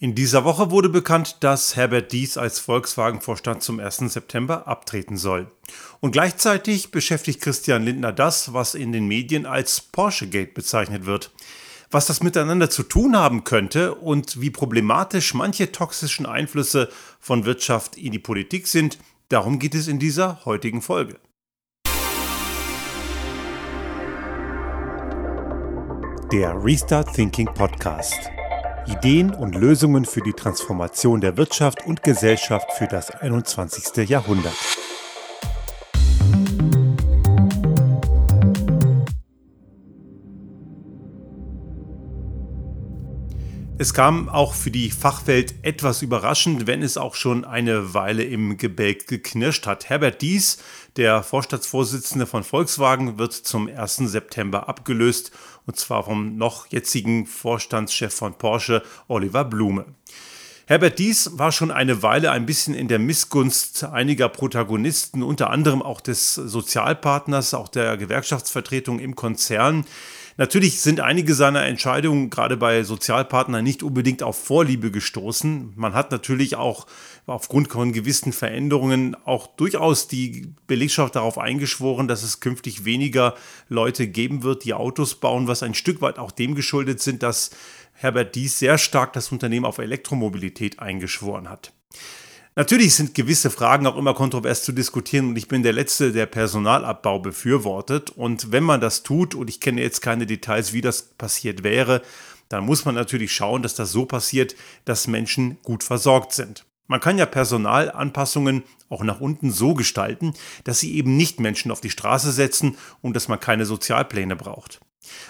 In dieser Woche wurde bekannt, dass Herbert Dies als Volkswagen-Vorstand zum 1. September abtreten soll. Und gleichzeitig beschäftigt Christian Lindner das, was in den Medien als Porsche-Gate bezeichnet wird. Was das miteinander zu tun haben könnte und wie problematisch manche toxischen Einflüsse von Wirtschaft in die Politik sind, darum geht es in dieser heutigen Folge. Der Restart Thinking Podcast. Ideen und Lösungen für die Transformation der Wirtschaft und Gesellschaft für das 21. Jahrhundert. Es kam auch für die Fachwelt etwas überraschend, wenn es auch schon eine Weile im Gebälk geknirscht hat. Herbert Dies, der Vorstandsvorsitzende von Volkswagen, wird zum 1. September abgelöst und zwar vom noch jetzigen Vorstandschef von Porsche, Oliver Blume. Herbert Dies war schon eine Weile ein bisschen in der Missgunst einiger Protagonisten, unter anderem auch des Sozialpartners, auch der Gewerkschaftsvertretung im Konzern. Natürlich sind einige seiner Entscheidungen gerade bei Sozialpartnern nicht unbedingt auf Vorliebe gestoßen. Man hat natürlich auch aufgrund von gewissen Veränderungen auch durchaus die Belegschaft darauf eingeschworen, dass es künftig weniger Leute geben wird, die Autos bauen, was ein Stück weit auch dem geschuldet sind, dass Herbert Dies sehr stark das Unternehmen auf Elektromobilität eingeschworen hat. Natürlich sind gewisse Fragen auch immer kontrovers zu diskutieren und ich bin der Letzte, der Personalabbau befürwortet. Und wenn man das tut, und ich kenne jetzt keine Details, wie das passiert wäre, dann muss man natürlich schauen, dass das so passiert, dass Menschen gut versorgt sind. Man kann ja Personalanpassungen auch nach unten so gestalten, dass sie eben nicht Menschen auf die Straße setzen und dass man keine Sozialpläne braucht.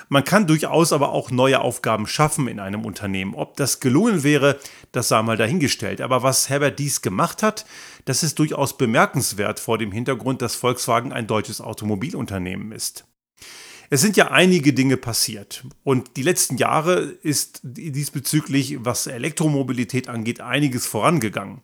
Man kann durchaus aber auch neue Aufgaben schaffen in einem Unternehmen. Ob das gelungen wäre, das sei mal dahingestellt. Aber was Herbert Dies gemacht hat, das ist durchaus bemerkenswert vor dem Hintergrund, dass Volkswagen ein deutsches Automobilunternehmen ist. Es sind ja einige Dinge passiert und die letzten Jahre ist diesbezüglich, was Elektromobilität angeht, einiges vorangegangen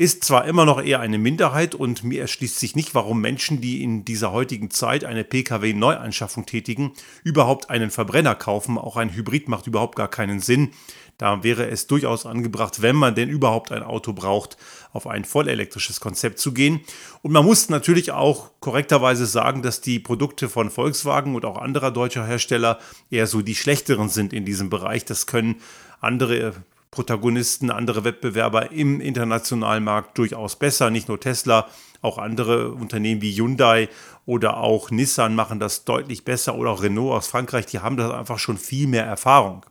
ist zwar immer noch eher eine Minderheit und mir erschließt sich nicht, warum Menschen, die in dieser heutigen Zeit eine Pkw-Neuanschaffung tätigen, überhaupt einen Verbrenner kaufen. Auch ein Hybrid macht überhaupt gar keinen Sinn. Da wäre es durchaus angebracht, wenn man denn überhaupt ein Auto braucht, auf ein vollelektrisches Konzept zu gehen. Und man muss natürlich auch korrekterweise sagen, dass die Produkte von Volkswagen und auch anderer deutscher Hersteller eher so die schlechteren sind in diesem Bereich. Das können andere Protagonisten, andere Wettbewerber im internationalen Markt durchaus besser. Nicht nur Tesla, auch andere Unternehmen wie Hyundai oder auch Nissan machen das deutlich besser oder auch Renault aus Frankreich, die haben da einfach schon viel mehr Erfahrung.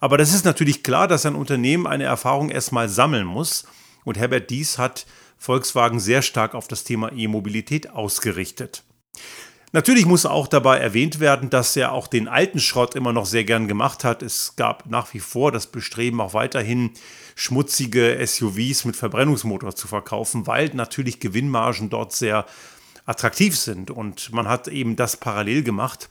Aber das ist natürlich klar, dass ein Unternehmen eine Erfahrung erstmal sammeln muss. Und Herbert Dies hat Volkswagen sehr stark auf das Thema E-Mobilität ausgerichtet. Natürlich muss auch dabei erwähnt werden, dass er auch den alten Schrott immer noch sehr gern gemacht hat. Es gab nach wie vor das Bestreben, auch weiterhin schmutzige SUVs mit Verbrennungsmotor zu verkaufen, weil natürlich Gewinnmargen dort sehr attraktiv sind. Und man hat eben das parallel gemacht.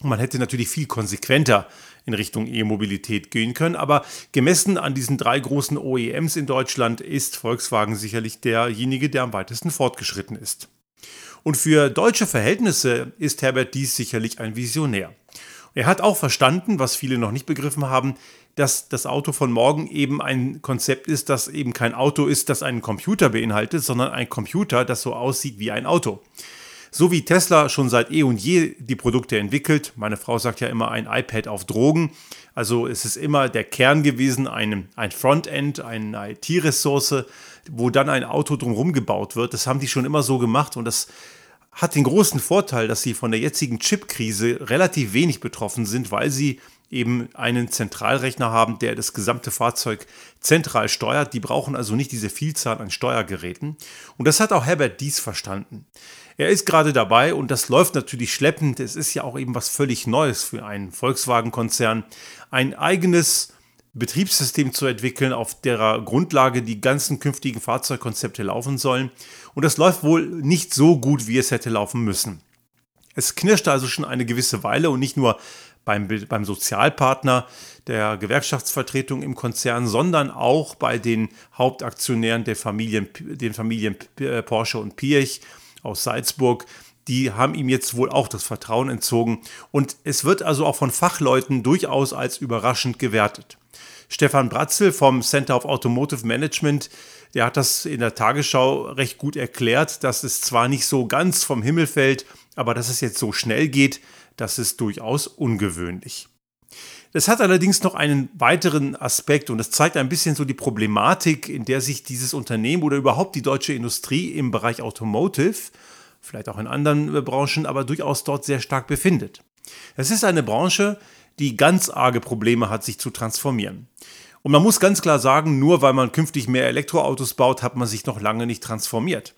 Man hätte natürlich viel konsequenter in Richtung E-Mobilität gehen können. Aber gemessen an diesen drei großen OEMs in Deutschland ist Volkswagen sicherlich derjenige, der am weitesten fortgeschritten ist. Und für deutsche Verhältnisse ist Herbert Dies sicherlich ein Visionär. Er hat auch verstanden, was viele noch nicht begriffen haben, dass das Auto von morgen eben ein Konzept ist, das eben kein Auto ist, das einen Computer beinhaltet, sondern ein Computer, das so aussieht wie ein Auto. So wie Tesla schon seit eh und je die Produkte entwickelt, meine Frau sagt ja immer ein iPad auf Drogen, also es ist immer der Kern gewesen, ein, ein Frontend, eine IT-Ressource, wo dann ein Auto drumherum gebaut wird. Das haben die schon immer so gemacht und das hat den großen Vorteil, dass sie von der jetzigen Chip-Krise relativ wenig betroffen sind, weil sie eben einen Zentralrechner haben, der das gesamte Fahrzeug zentral steuert. Die brauchen also nicht diese Vielzahl an Steuergeräten. Und das hat auch Herbert Dies verstanden. Er ist gerade dabei und das läuft natürlich schleppend. Es ist ja auch eben was völlig Neues für einen Volkswagen-Konzern, ein eigenes Betriebssystem zu entwickeln, auf derer Grundlage die ganzen künftigen Fahrzeugkonzepte laufen sollen. Und das läuft wohl nicht so gut, wie es hätte laufen müssen. Es knirschte also schon eine gewisse Weile und nicht nur beim, beim Sozialpartner der Gewerkschaftsvertretung im Konzern, sondern auch bei den Hauptaktionären der Familien, den Familien Porsche und Pirch aus Salzburg. Die haben ihm jetzt wohl auch das Vertrauen entzogen und es wird also auch von Fachleuten durchaus als überraschend gewertet. Stefan Bratzel vom Center of Automotive Management, der hat das in der Tagesschau recht gut erklärt, dass es zwar nicht so ganz vom Himmel fällt, aber dass es jetzt so schnell geht, das ist durchaus ungewöhnlich. Das hat allerdings noch einen weiteren Aspekt und das zeigt ein bisschen so die Problematik, in der sich dieses Unternehmen oder überhaupt die deutsche Industrie im Bereich Automotive, vielleicht auch in anderen Branchen, aber durchaus dort sehr stark befindet. Es ist eine Branche, die ganz arge Probleme hat, sich zu transformieren. Und man muss ganz klar sagen, nur weil man künftig mehr Elektroautos baut, hat man sich noch lange nicht transformiert.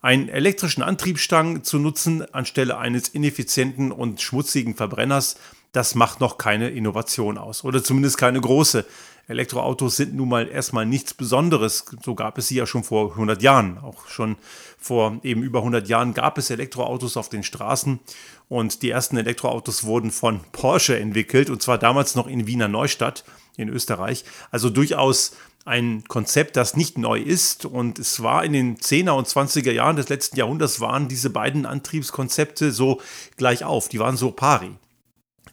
Einen elektrischen Antriebsstang zu nutzen anstelle eines ineffizienten und schmutzigen Verbrenners das macht noch keine Innovation aus oder zumindest keine große. Elektroautos sind nun mal erstmal nichts Besonderes. So gab es sie ja schon vor 100 Jahren. Auch schon vor eben über 100 Jahren gab es Elektroautos auf den Straßen und die ersten Elektroautos wurden von Porsche entwickelt und zwar damals noch in Wiener Neustadt in Österreich. Also durchaus ein Konzept, das nicht neu ist. Und es war in den 10er und 20er Jahren des letzten Jahrhunderts waren diese beiden Antriebskonzepte so gleich auf. Die waren so pari.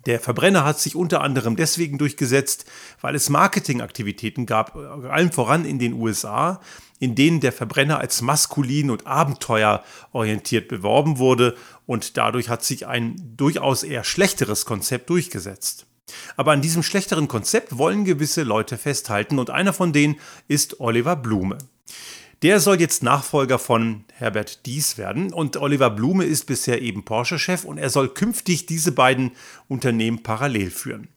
Der Verbrenner hat sich unter anderem deswegen durchgesetzt, weil es Marketingaktivitäten gab, allen voran in den USA, in denen der Verbrenner als maskulin und abenteuerorientiert beworben wurde und dadurch hat sich ein durchaus eher schlechteres Konzept durchgesetzt. Aber an diesem schlechteren Konzept wollen gewisse Leute festhalten und einer von denen ist Oliver Blume. Der soll jetzt Nachfolger von Herbert Dies werden und Oliver Blume ist bisher eben Porsche-Chef und er soll künftig diese beiden Unternehmen parallel führen.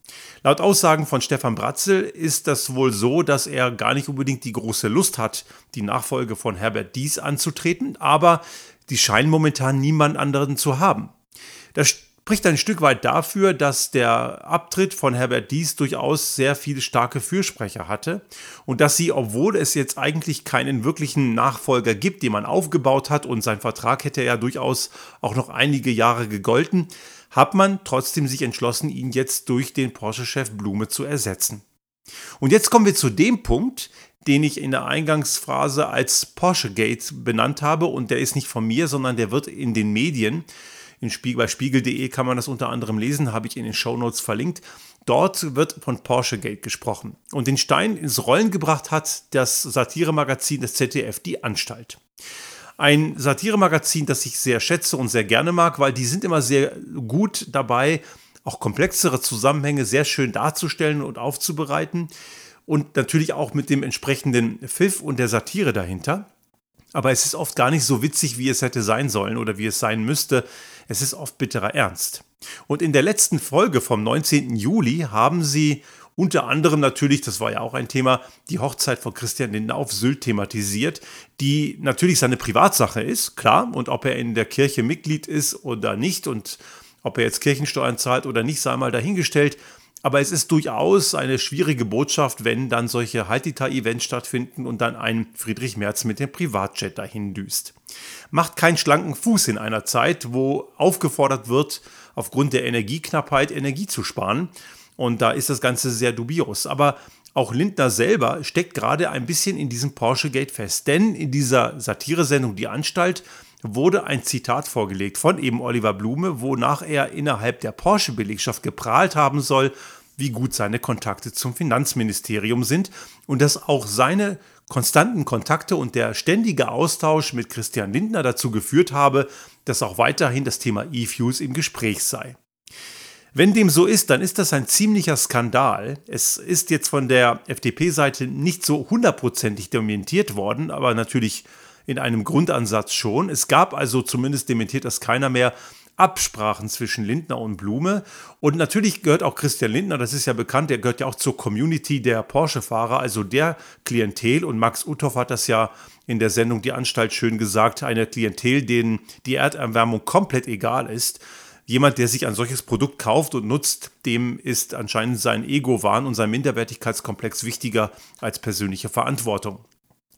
Laut Aussagen von Stefan Bratzel ist das wohl so, dass er gar nicht unbedingt die große Lust hat, die Nachfolge von Herbert Dies anzutreten, aber die scheinen momentan niemand anderen zu haben. Das spricht ein Stück weit dafür, dass der Abtritt von Herbert Dies durchaus sehr viele starke Fürsprecher hatte und dass sie, obwohl es jetzt eigentlich keinen wirklichen Nachfolger gibt, den man aufgebaut hat und sein Vertrag hätte ja durchaus auch noch einige Jahre gegolten, hat man trotzdem sich entschlossen, ihn jetzt durch den Porsche-Chef Blume zu ersetzen. Und jetzt kommen wir zu dem Punkt, den ich in der Eingangsphrase als Porsche Gate benannt habe und der ist nicht von mir, sondern der wird in den Medien in Spiegel, bei spiegel.de kann man das unter anderem lesen, habe ich in den Shownotes verlinkt. Dort wird von Porsche Gate gesprochen. Und den Stein ins Rollen gebracht hat das Satiremagazin des ZDF, die Anstalt. Ein Satiremagazin, das ich sehr schätze und sehr gerne mag, weil die sind immer sehr gut dabei, auch komplexere Zusammenhänge sehr schön darzustellen und aufzubereiten. Und natürlich auch mit dem entsprechenden Pfiff und der Satire dahinter. Aber es ist oft gar nicht so witzig, wie es hätte sein sollen oder wie es sein müsste. Es ist oft bitterer Ernst. Und in der letzten Folge vom 19. Juli haben sie unter anderem natürlich, das war ja auch ein Thema, die Hochzeit von Christian Lindner auf Sylt thematisiert, die natürlich seine Privatsache ist, klar, und ob er in der Kirche Mitglied ist oder nicht und ob er jetzt Kirchensteuern zahlt oder nicht, sei mal dahingestellt. Aber es ist durchaus eine schwierige Botschaft, wenn dann solche Haitita-Events stattfinden und dann ein Friedrich Merz mit dem Privatjet dahin düst. Macht keinen schlanken Fuß in einer Zeit, wo aufgefordert wird, aufgrund der Energieknappheit Energie zu sparen. Und da ist das Ganze sehr dubios. Aber auch Lindner selber steckt gerade ein bisschen in diesem Porsche-Gate fest. Denn in dieser Satiresendung Die Anstalt wurde ein Zitat vorgelegt von eben Oliver Blume, wonach er innerhalb der Porsche-Belegschaft geprahlt haben soll, wie gut seine Kontakte zum Finanzministerium sind und dass auch seine konstanten Kontakte und der ständige Austausch mit Christian Lindner dazu geführt habe, dass auch weiterhin das Thema E-Fuels im Gespräch sei. Wenn dem so ist, dann ist das ein ziemlicher Skandal. Es ist jetzt von der FDP-Seite nicht so hundertprozentig dementiert worden, aber natürlich in einem Grundansatz schon. Es gab also zumindest dementiert das keiner mehr Absprachen zwischen Lindner und Blume. Und natürlich gehört auch Christian Lindner, das ist ja bekannt, der gehört ja auch zur Community der Porsche-Fahrer, also der Klientel. Und Max Uthoff hat das ja in der Sendung Die Anstalt schön gesagt, eine Klientel, denen die Erderwärmung komplett egal ist. Jemand, der sich ein solches Produkt kauft und nutzt, dem ist anscheinend sein Ego-Wahn und sein Minderwertigkeitskomplex wichtiger als persönliche Verantwortung.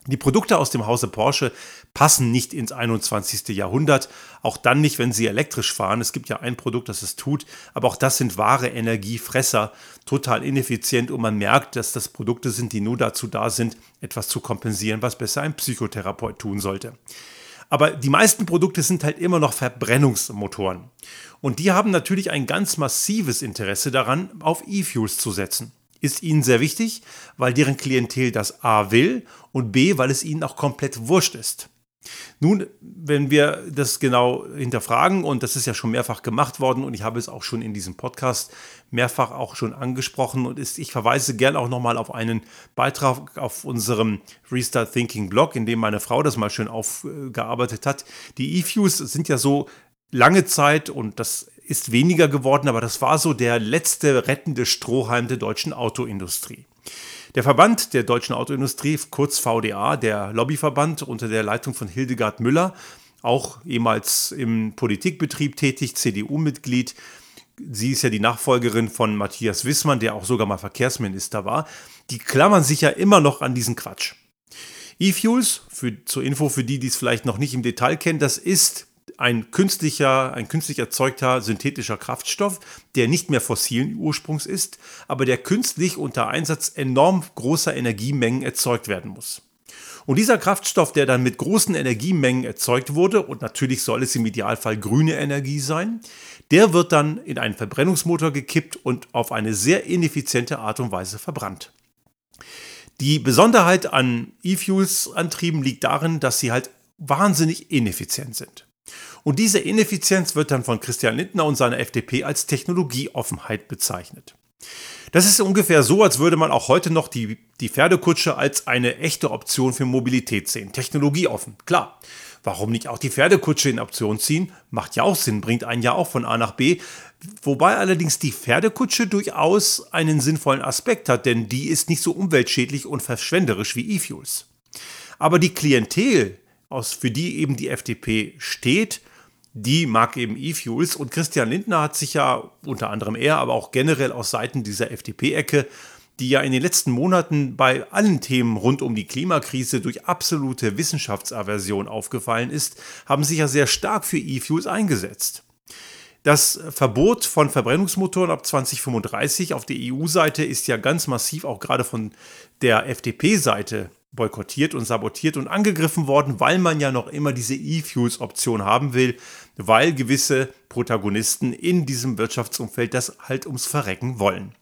Die Produkte aus dem Hause Porsche passen nicht ins 21. Jahrhundert, auch dann nicht, wenn sie elektrisch fahren. Es gibt ja ein Produkt, das es tut, aber auch das sind wahre Energiefresser, total ineffizient und man merkt, dass das Produkte sind, die nur dazu da sind, etwas zu kompensieren, was besser ein Psychotherapeut tun sollte. Aber die meisten Produkte sind halt immer noch Verbrennungsmotoren. Und die haben natürlich ein ganz massives Interesse daran, auf E-Fuels zu setzen. Ist ihnen sehr wichtig, weil deren Klientel das A will und B, weil es ihnen auch komplett wurscht ist. Nun, wenn wir das genau hinterfragen, und das ist ja schon mehrfach gemacht worden, und ich habe es auch schon in diesem Podcast mehrfach auch schon angesprochen, und ich verweise gern auch nochmal auf einen Beitrag auf unserem Restart Thinking Blog, in dem meine Frau das mal schön aufgearbeitet hat. Die E-Fuse sind ja so lange Zeit, und das ist weniger geworden, aber das war so der letzte rettende Strohhalm der deutschen Autoindustrie. Der Verband der deutschen Autoindustrie, kurz VDA, der Lobbyverband unter der Leitung von Hildegard Müller, auch ehemals im Politikbetrieb tätig, CDU-Mitglied. Sie ist ja die Nachfolgerin von Matthias Wissmann, der auch sogar mal Verkehrsminister war. Die klammern sich ja immer noch an diesen Quatsch. E-Fuels, zur Info für die, die es vielleicht noch nicht im Detail kennen, das ist ein künstlicher, ein künstlich erzeugter synthetischer Kraftstoff, der nicht mehr fossilen Ursprungs ist, aber der künstlich unter Einsatz enorm großer Energiemengen erzeugt werden muss. Und dieser Kraftstoff, der dann mit großen Energiemengen erzeugt wurde, und natürlich soll es im Idealfall grüne Energie sein, der wird dann in einen Verbrennungsmotor gekippt und auf eine sehr ineffiziente Art und Weise verbrannt. Die Besonderheit an E-Fuels-Antrieben liegt darin, dass sie halt wahnsinnig ineffizient sind. Und diese Ineffizienz wird dann von Christian Lindner und seiner FDP als Technologieoffenheit bezeichnet. Das ist ungefähr so, als würde man auch heute noch die, die Pferdekutsche als eine echte Option für Mobilität sehen. Technologieoffen, klar. Warum nicht auch die Pferdekutsche in Option ziehen? Macht ja auch Sinn, bringt einen ja auch von A nach B. Wobei allerdings die Pferdekutsche durchaus einen sinnvollen Aspekt hat, denn die ist nicht so umweltschädlich und verschwenderisch wie E-Fuels. Aber die Klientel, aus, für die eben die FDP steht, die mag eben E-Fuels. Und Christian Lindner hat sich ja unter anderem er, aber auch generell aus Seiten dieser FDP-Ecke, die ja in den letzten Monaten bei allen Themen rund um die Klimakrise durch absolute Wissenschaftsaversion aufgefallen ist, haben sich ja sehr stark für E-Fuels eingesetzt. Das Verbot von Verbrennungsmotoren ab 2035 auf der EU-Seite ist ja ganz massiv auch gerade von der FDP-Seite boykottiert und sabotiert und angegriffen worden, weil man ja noch immer diese E-Fuels-Option haben will, weil gewisse Protagonisten in diesem Wirtschaftsumfeld das halt ums Verrecken wollen.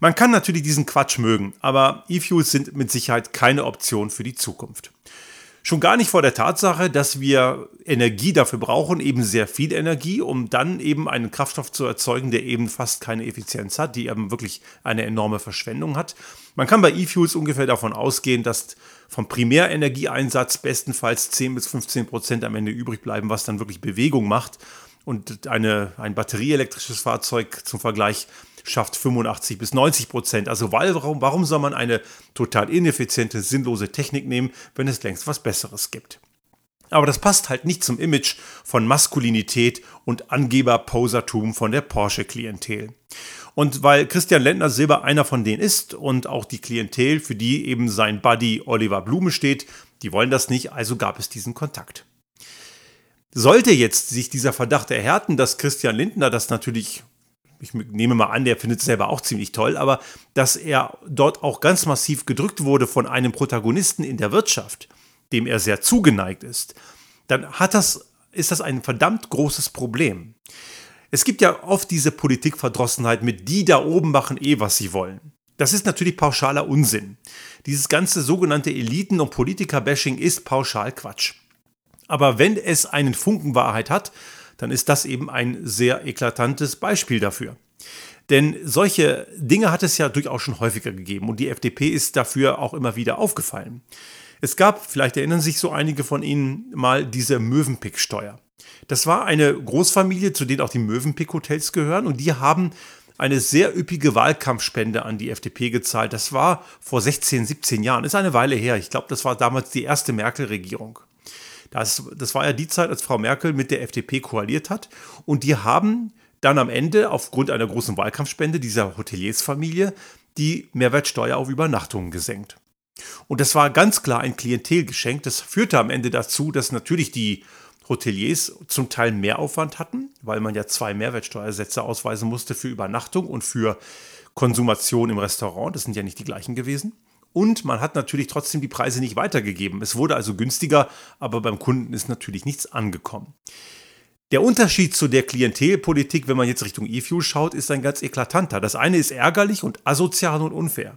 Man kann natürlich diesen Quatsch mögen, aber E-Fuels sind mit Sicherheit keine Option für die Zukunft. Schon gar nicht vor der Tatsache, dass wir Energie dafür brauchen, eben sehr viel Energie, um dann eben einen Kraftstoff zu erzeugen, der eben fast keine Effizienz hat, die eben wirklich eine enorme Verschwendung hat. Man kann bei E-Fuels ungefähr davon ausgehen, dass vom Primärenergieeinsatz bestenfalls 10 bis 15 Prozent am Ende übrig bleiben, was dann wirklich Bewegung macht. Und eine, ein batterieelektrisches Fahrzeug zum Vergleich schafft 85 bis 90 Prozent. Also warum, warum soll man eine total ineffiziente, sinnlose Technik nehmen, wenn es längst was Besseres gibt? Aber das passt halt nicht zum Image von Maskulinität und Angeber-Posertum von der Porsche-Klientel. Und weil Christian Lendner Silber einer von denen ist und auch die Klientel, für die eben sein Buddy Oliver Blume steht, die wollen das nicht, also gab es diesen Kontakt. Sollte jetzt sich dieser Verdacht erhärten, dass Christian Lindner das natürlich ich nehme mal an, der findet es selber auch ziemlich toll, aber dass er dort auch ganz massiv gedrückt wurde von einem Protagonisten in der Wirtschaft, dem er sehr zugeneigt ist, dann hat das, ist das ein verdammt großes Problem. Es gibt ja oft diese Politikverdrossenheit mit die da oben machen eh, was sie wollen. Das ist natürlich pauschaler Unsinn. Dieses ganze sogenannte Eliten- und Politiker-Bashing ist pauschal Quatsch. Aber wenn es einen Funken Wahrheit hat, dann ist das eben ein sehr eklatantes Beispiel dafür. Denn solche Dinge hat es ja durchaus schon häufiger gegeben und die FDP ist dafür auch immer wieder aufgefallen. Es gab, vielleicht erinnern sich so einige von Ihnen mal, diese Möwenpick-Steuer. Das war eine Großfamilie, zu denen auch die Möwenpick-Hotels gehören und die haben eine sehr üppige Wahlkampfspende an die FDP gezahlt. Das war vor 16, 17 Jahren, ist eine Weile her. Ich glaube, das war damals die erste Merkel-Regierung. Das, das war ja die Zeit, als Frau Merkel mit der FDP koaliert hat. Und die haben dann am Ende aufgrund einer großen Wahlkampfspende dieser Hoteliersfamilie die Mehrwertsteuer auf Übernachtungen gesenkt. Und das war ganz klar ein Klientelgeschenk. Das führte am Ende dazu, dass natürlich die Hoteliers zum Teil mehr Aufwand hatten, weil man ja zwei Mehrwertsteuersätze ausweisen musste für Übernachtung und für Konsumation im Restaurant. Das sind ja nicht die gleichen gewesen. Und man hat natürlich trotzdem die Preise nicht weitergegeben. Es wurde also günstiger, aber beim Kunden ist natürlich nichts angekommen. Der Unterschied zu der Klientelpolitik, wenn man jetzt Richtung E-Fuel schaut, ist ein ganz eklatanter. Das eine ist ärgerlich und asozial und unfair,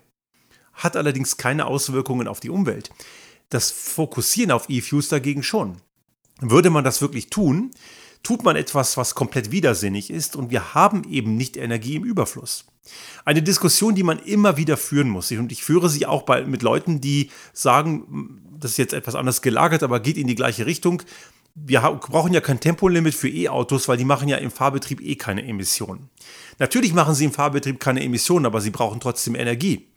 hat allerdings keine Auswirkungen auf die Umwelt. Das Fokussieren auf E-Fuels dagegen schon. Würde man das wirklich tun, tut man etwas, was komplett widersinnig ist und wir haben eben nicht Energie im Überfluss. Eine Diskussion, die man immer wieder führen muss. Und ich führe sie auch bei, mit Leuten, die sagen, das ist jetzt etwas anders gelagert, aber geht in die gleiche Richtung. Wir brauchen ja kein Tempolimit für E-Autos, weil die machen ja im Fahrbetrieb eh keine Emissionen. Natürlich machen sie im Fahrbetrieb keine Emissionen, aber sie brauchen trotzdem Energie.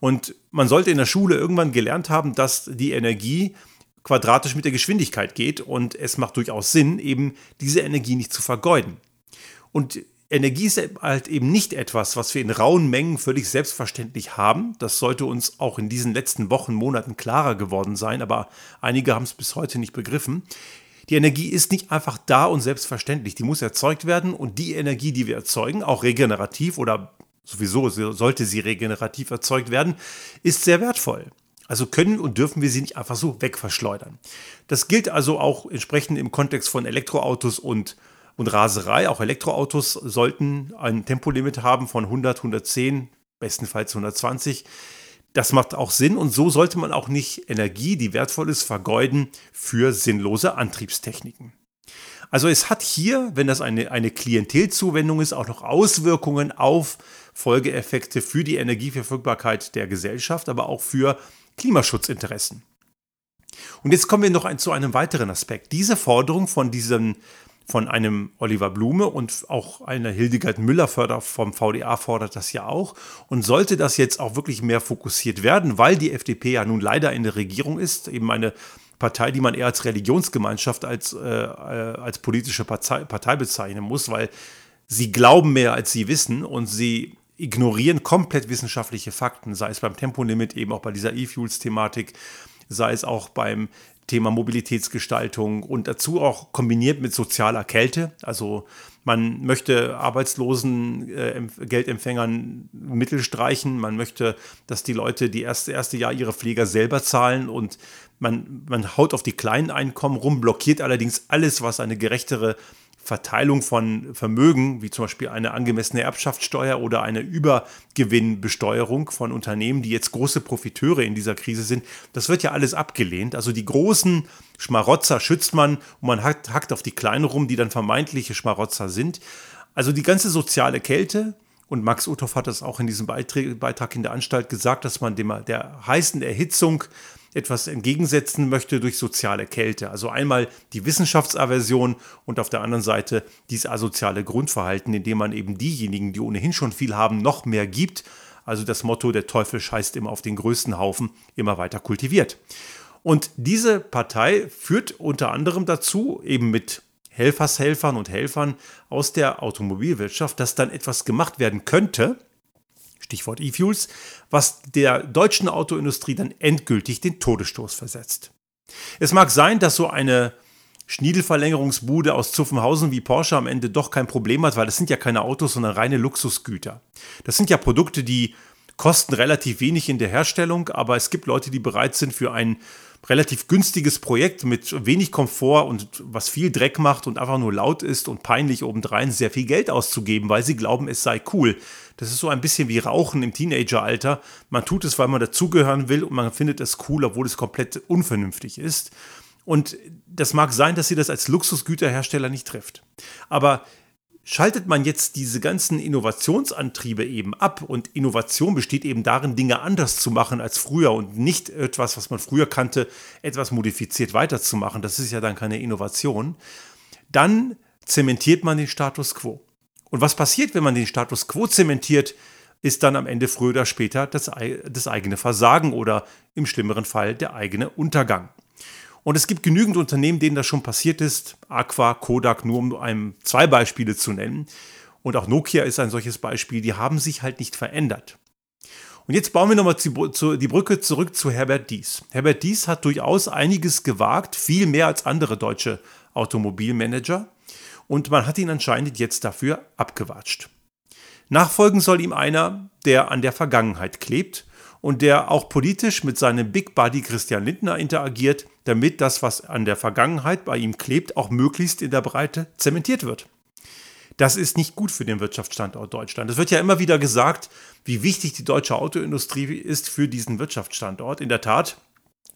Und man sollte in der Schule irgendwann gelernt haben, dass die Energie quadratisch mit der Geschwindigkeit geht und es macht durchaus Sinn, eben diese Energie nicht zu vergeuden. Und Energie ist halt eben nicht etwas, was wir in rauen Mengen völlig selbstverständlich haben. Das sollte uns auch in diesen letzten Wochen, Monaten klarer geworden sein, aber einige haben es bis heute nicht begriffen. Die Energie ist nicht einfach da und selbstverständlich. Die muss erzeugt werden und die Energie, die wir erzeugen, auch regenerativ oder sowieso sollte sie regenerativ erzeugt werden, ist sehr wertvoll. Also können und dürfen wir sie nicht einfach so wegverschleudern. Das gilt also auch entsprechend im Kontext von Elektroautos und und Raserei. Auch Elektroautos sollten ein Tempolimit haben von 100, 110, bestenfalls 120. Das macht auch Sinn und so sollte man auch nicht Energie, die wertvoll ist, vergeuden für sinnlose Antriebstechniken. Also es hat hier, wenn das eine, eine Klientelzuwendung ist, auch noch Auswirkungen auf Folgeeffekte für die Energieverfügbarkeit der Gesellschaft, aber auch für Klimaschutzinteressen. Und jetzt kommen wir noch ein, zu einem weiteren Aspekt. Diese Forderung von diesen von einem Oliver Blume und auch eine Hildegard Müller vom VDA fordert das ja auch. Und sollte das jetzt auch wirklich mehr fokussiert werden, weil die FDP ja nun leider in der Regierung ist, eben eine Partei, die man eher als Religionsgemeinschaft als, äh, äh als politische Partei, Partei bezeichnen muss, weil sie glauben mehr, als sie wissen und sie ignorieren komplett wissenschaftliche Fakten, sei es beim Tempolimit, eben auch bei dieser E-Fuels-Thematik, sei es auch beim Thema Mobilitätsgestaltung und dazu auch kombiniert mit sozialer Kälte. Also man möchte Arbeitslosengeldempfängern äh, Mittel streichen, man möchte, dass die Leute die erste, erste Jahr ihre Pfleger selber zahlen und man, man haut auf die kleinen Einkommen rum, blockiert allerdings alles, was eine gerechtere Verteilung von Vermögen, wie zum Beispiel eine angemessene Erbschaftssteuer oder eine Übergewinnbesteuerung von Unternehmen, die jetzt große Profiteure in dieser Krise sind, das wird ja alles abgelehnt. Also die großen Schmarotzer schützt man und man hackt, hackt auf die kleinen rum, die dann vermeintliche Schmarotzer sind. Also die ganze soziale Kälte, und Max Uthoff hat das auch in diesem Beitrag in der Anstalt gesagt, dass man dem, der heißen Erhitzung etwas entgegensetzen möchte durch soziale Kälte. Also einmal die Wissenschaftsaversion und auf der anderen Seite dieses asoziale Grundverhalten, indem man eben diejenigen, die ohnehin schon viel haben, noch mehr gibt. Also das Motto, der Teufel scheißt immer auf den größten Haufen, immer weiter kultiviert. Und diese Partei führt unter anderem dazu, eben mit Helfershelfern und Helfern aus der Automobilwirtschaft, dass dann etwas gemacht werden könnte, Stichwort E-Fuels, was der deutschen Autoindustrie dann endgültig den Todesstoß versetzt. Es mag sein, dass so eine Schniedelverlängerungsbude aus Zuffenhausen wie Porsche am Ende doch kein Problem hat, weil das sind ja keine Autos, sondern reine Luxusgüter. Das sind ja Produkte, die kosten relativ wenig in der Herstellung, aber es gibt Leute, die bereit sind für ein relativ günstiges Projekt mit wenig Komfort und was viel Dreck macht und einfach nur laut ist und peinlich obendrein sehr viel Geld auszugeben, weil sie glauben, es sei cool. Das ist so ein bisschen wie Rauchen im Teenageralter. Man tut es, weil man dazugehören will und man findet es cool, obwohl es komplett unvernünftig ist. Und das mag sein, dass sie das als Luxusgüterhersteller nicht trifft. Aber Schaltet man jetzt diese ganzen Innovationsantriebe eben ab und Innovation besteht eben darin, Dinge anders zu machen als früher und nicht etwas, was man früher kannte, etwas modifiziert weiterzumachen, das ist ja dann keine Innovation, dann zementiert man den Status quo. Und was passiert, wenn man den Status quo zementiert, ist dann am Ende früher oder später das, das eigene Versagen oder im schlimmeren Fall der eigene Untergang. Und es gibt genügend Unternehmen, denen das schon passiert ist. Aqua, Kodak, nur um einem zwei Beispiele zu nennen. Und auch Nokia ist ein solches Beispiel. Die haben sich halt nicht verändert. Und jetzt bauen wir nochmal die Brücke zurück zu Herbert Dies. Herbert Dies hat durchaus einiges gewagt, viel mehr als andere deutsche Automobilmanager. Und man hat ihn anscheinend jetzt dafür abgewatscht. Nachfolgen soll ihm einer, der an der Vergangenheit klebt und der auch politisch mit seinem Big Buddy Christian Lindner interagiert, damit das, was an der Vergangenheit bei ihm klebt, auch möglichst in der Breite zementiert wird. Das ist nicht gut für den Wirtschaftsstandort Deutschland. Es wird ja immer wieder gesagt, wie wichtig die deutsche Autoindustrie ist für diesen Wirtschaftsstandort. In der Tat,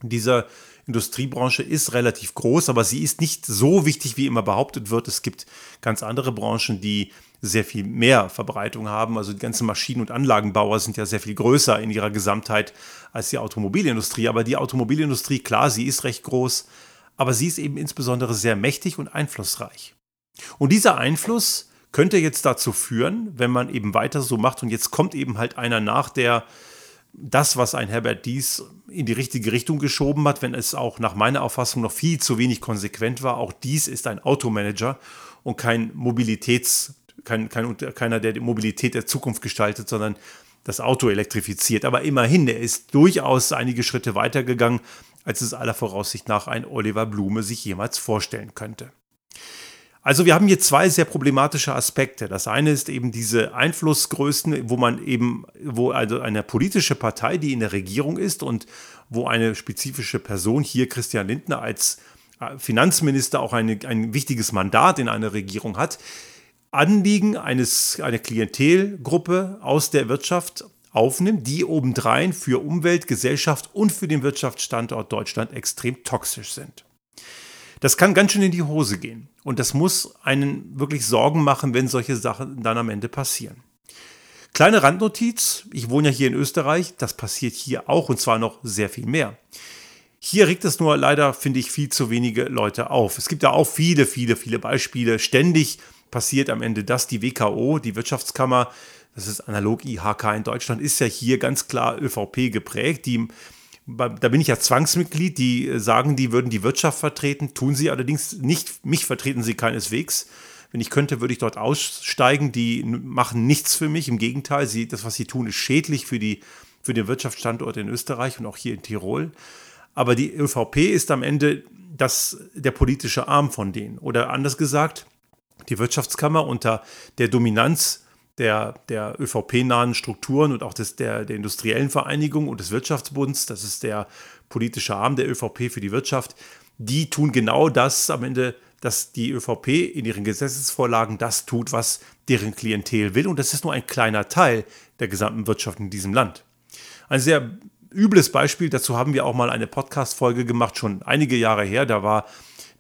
diese Industriebranche ist relativ groß, aber sie ist nicht so wichtig, wie immer behauptet wird. Es gibt ganz andere Branchen, die sehr viel mehr Verbreitung haben. Also die ganzen Maschinen- und Anlagenbauer sind ja sehr viel größer in ihrer Gesamtheit als die Automobilindustrie. Aber die Automobilindustrie, klar, sie ist recht groß, aber sie ist eben insbesondere sehr mächtig und einflussreich. Und dieser Einfluss könnte jetzt dazu führen, wenn man eben weiter so macht und jetzt kommt eben halt einer nach, der das, was ein Herbert Dies in die richtige Richtung geschoben hat, wenn es auch nach meiner Auffassung noch viel zu wenig konsequent war. Auch dies ist ein Automanager und kein Mobilitäts, kein, kein, keiner, der die Mobilität der Zukunft gestaltet, sondern das Auto elektrifiziert. Aber immerhin, er ist durchaus einige Schritte weitergegangen, als es aller Voraussicht nach ein Oliver Blume sich jemals vorstellen könnte. Also wir haben hier zwei sehr problematische Aspekte. Das eine ist eben diese Einflussgrößen, wo man eben, wo also eine politische Partei, die in der Regierung ist und wo eine spezifische Person, hier Christian Lindner als äh, Finanzminister auch eine, ein wichtiges Mandat in einer Regierung hat, Anliegen eines, einer Klientelgruppe aus der Wirtschaft aufnimmt, die obendrein für Umwelt, Gesellschaft und für den Wirtschaftsstandort Deutschland extrem toxisch sind. Das kann ganz schön in die Hose gehen. Und das muss einen wirklich Sorgen machen, wenn solche Sachen dann am Ende passieren. Kleine Randnotiz, ich wohne ja hier in Österreich, das passiert hier auch und zwar noch sehr viel mehr. Hier regt es nur leider, finde ich, viel zu wenige Leute auf. Es gibt da auch viele, viele, viele Beispiele. Ständig passiert am Ende das. Die WKO, die Wirtschaftskammer, das ist analog IHK in Deutschland, ist ja hier ganz klar ÖVP geprägt. Die da bin ich ja Zwangsmitglied, die sagen, die würden die Wirtschaft vertreten, tun sie allerdings nicht, mich vertreten sie keineswegs. Wenn ich könnte, würde ich dort aussteigen. Die machen nichts für mich. Im Gegenteil, sie, das, was sie tun, ist schädlich für, die, für den Wirtschaftsstandort in Österreich und auch hier in Tirol. Aber die ÖVP ist am Ende das, der politische Arm von denen. Oder anders gesagt, die Wirtschaftskammer unter der Dominanz der, der ÖVP-nahen Strukturen und auch des, der, der industriellen Vereinigung und des Wirtschaftsbunds, das ist der politische Arm der ÖVP für die Wirtschaft, die tun genau das am Ende, dass die ÖVP in ihren Gesetzesvorlagen das tut, was deren Klientel will. Und das ist nur ein kleiner Teil der gesamten Wirtschaft in diesem Land. Ein sehr übles Beispiel, dazu haben wir auch mal eine Podcast-Folge gemacht, schon einige Jahre her. Da war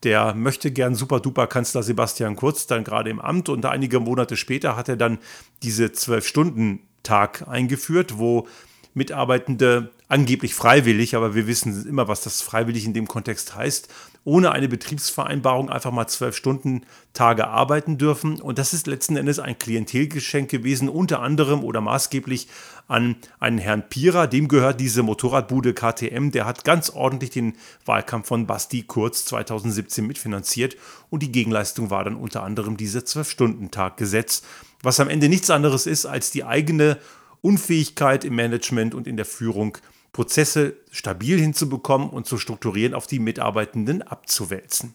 der möchte gern super-duper-Kanzler Sebastian Kurz dann gerade im Amt. Und einige Monate später hat er dann diese Zwölf-Stunden-Tag eingeführt, wo Mitarbeitende angeblich freiwillig, aber wir wissen immer, was das freiwillig in dem Kontext heißt, ohne eine Betriebsvereinbarung einfach mal zwölf Stunden Tage arbeiten dürfen. Und das ist letzten Endes ein Klientelgeschenk gewesen, unter anderem oder maßgeblich an einen Herrn Pierer. Dem gehört diese Motorradbude KTM. Der hat ganz ordentlich den Wahlkampf von Basti Kurz 2017 mitfinanziert. Und die Gegenleistung war dann unter anderem diese Zwölf-Stunden-Tag-Gesetz, was am Ende nichts anderes ist als die eigene Unfähigkeit im Management und in der Führung Prozesse stabil hinzubekommen und zu strukturieren, auf die Mitarbeitenden abzuwälzen.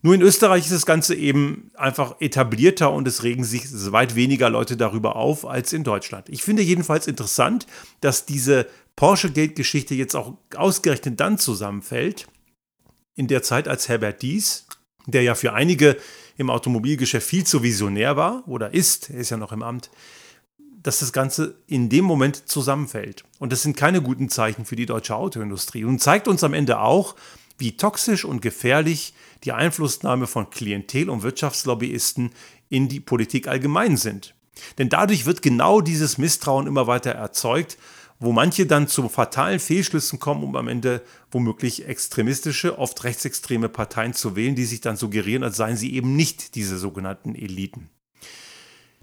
Nur in Österreich ist das Ganze eben einfach etablierter und es regen sich weit weniger Leute darüber auf als in Deutschland. Ich finde jedenfalls interessant, dass diese Porsche-Gate-Geschichte jetzt auch ausgerechnet dann zusammenfällt, in der Zeit, als Herbert Dies, der ja für einige im Automobilgeschäft viel zu visionär war oder ist, er ist ja noch im Amt, dass das Ganze in dem Moment zusammenfällt. Und das sind keine guten Zeichen für die deutsche Autoindustrie und zeigt uns am Ende auch, wie toxisch und gefährlich die Einflussnahme von Klientel- und Wirtschaftslobbyisten in die Politik allgemein sind. Denn dadurch wird genau dieses Misstrauen immer weiter erzeugt, wo manche dann zu fatalen Fehlschlüssen kommen, um am Ende womöglich extremistische, oft rechtsextreme Parteien zu wählen, die sich dann suggerieren, als seien sie eben nicht diese sogenannten Eliten.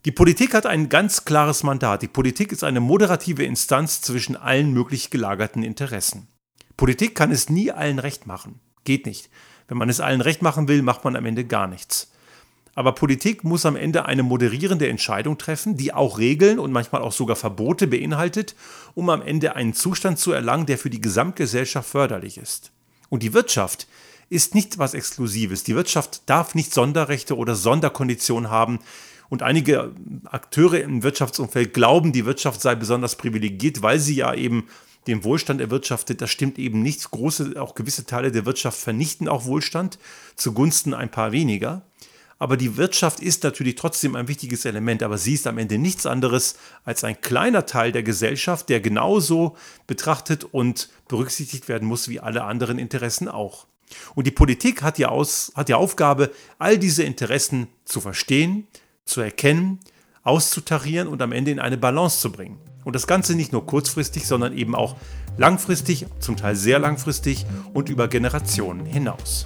Die Politik hat ein ganz klares Mandat. Die Politik ist eine moderative Instanz zwischen allen möglich gelagerten Interessen. Politik kann es nie allen recht machen. Geht nicht. Wenn man es allen recht machen will, macht man am Ende gar nichts. Aber Politik muss am Ende eine moderierende Entscheidung treffen, die auch Regeln und manchmal auch sogar Verbote beinhaltet, um am Ende einen Zustand zu erlangen, der für die Gesamtgesellschaft förderlich ist. Und die Wirtschaft ist nicht was Exklusives. Die Wirtschaft darf nicht Sonderrechte oder Sonderkonditionen haben Und einige Akteure im Wirtschaftsumfeld glauben, die Wirtschaft sei besonders privilegiert, weil sie ja eben den Wohlstand erwirtschaftet. Das stimmt eben nicht. Große, auch gewisse Teile der Wirtschaft vernichten auch Wohlstand zugunsten ein paar weniger. Aber die Wirtschaft ist natürlich trotzdem ein wichtiges Element, aber sie ist am Ende nichts anderes als ein kleiner Teil der Gesellschaft, der genauso betrachtet und berücksichtigt werden muss wie alle anderen Interessen auch. Und die Politik hat die, Aus, hat die Aufgabe, all diese Interessen zu verstehen, zu erkennen, auszutarieren und am Ende in eine Balance zu bringen. Und das Ganze nicht nur kurzfristig, sondern eben auch langfristig, zum Teil sehr langfristig und über Generationen hinaus.